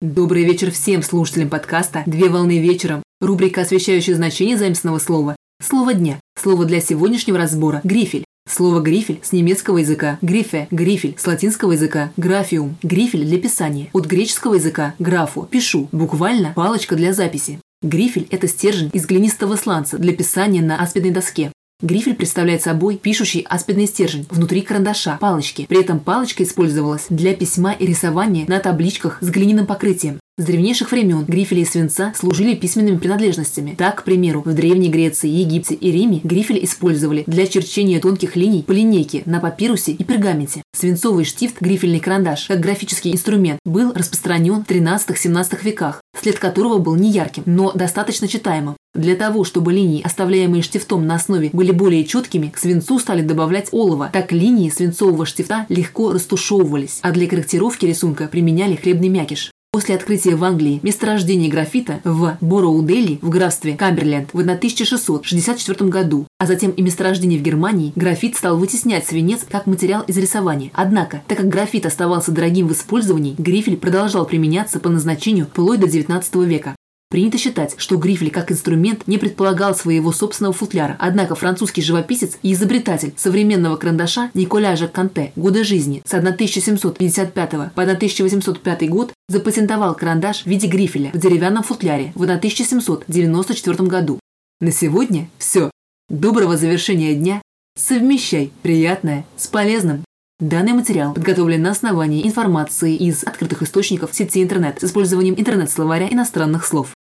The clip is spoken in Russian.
Добрый вечер всем слушателям подкаста «Две волны вечером». Рубрика, освещающая значение заимственного слова. Слово дня. Слово для сегодняшнего разбора – грифель. Слово «грифель» с немецкого языка «грифе», «грифель», с латинского языка «графиум», «грифель» для писания, от греческого языка «графу», «пишу», буквально «палочка для записи». Грифель – это стержень из глинистого сланца для писания на аспидной доске. Грифель представляет собой пишущий аспидный стержень внутри карандаша, палочки. При этом палочка использовалась для письма и рисования на табличках с глиняным покрытием. С древнейших времен грифели из свинца служили письменными принадлежностями. Так, к примеру, в Древней Греции, Египте и Риме грифель использовали для черчения тонких линий по линейке на папирусе и пергаменте. Свинцовый штифт, грифельный карандаш, как графический инструмент, был распространен в 13-17 веках, след которого был неярким, но достаточно читаемым. Для того, чтобы линии, оставляемые штифтом на основе, были более четкими, к свинцу стали добавлять олово. Так линии свинцового штифта легко растушевывались, а для корректировки рисунка применяли хлебный мякиш. После открытия в Англии месторождения графита в Бороудели в графстве Камберленд в 1664 году, а затем и месторождение в Германии, графит стал вытеснять свинец как материал из рисования. Однако, так как графит оставался дорогим в использовании, грифель продолжал применяться по назначению вплоть до XIX века. Принято считать, что грифель как инструмент не предполагал своего собственного футляра, однако французский живописец и изобретатель современного карандаша Николя Жак Канте годы жизни с 1755 по 1805 год запатентовал карандаш в виде грифеля в деревянном футляре в 1794 году. На сегодня все. Доброго завершения дня. Совмещай приятное с полезным. Данный материал подготовлен на основании информации из открытых источников сети интернет с использованием интернет-словаря иностранных слов.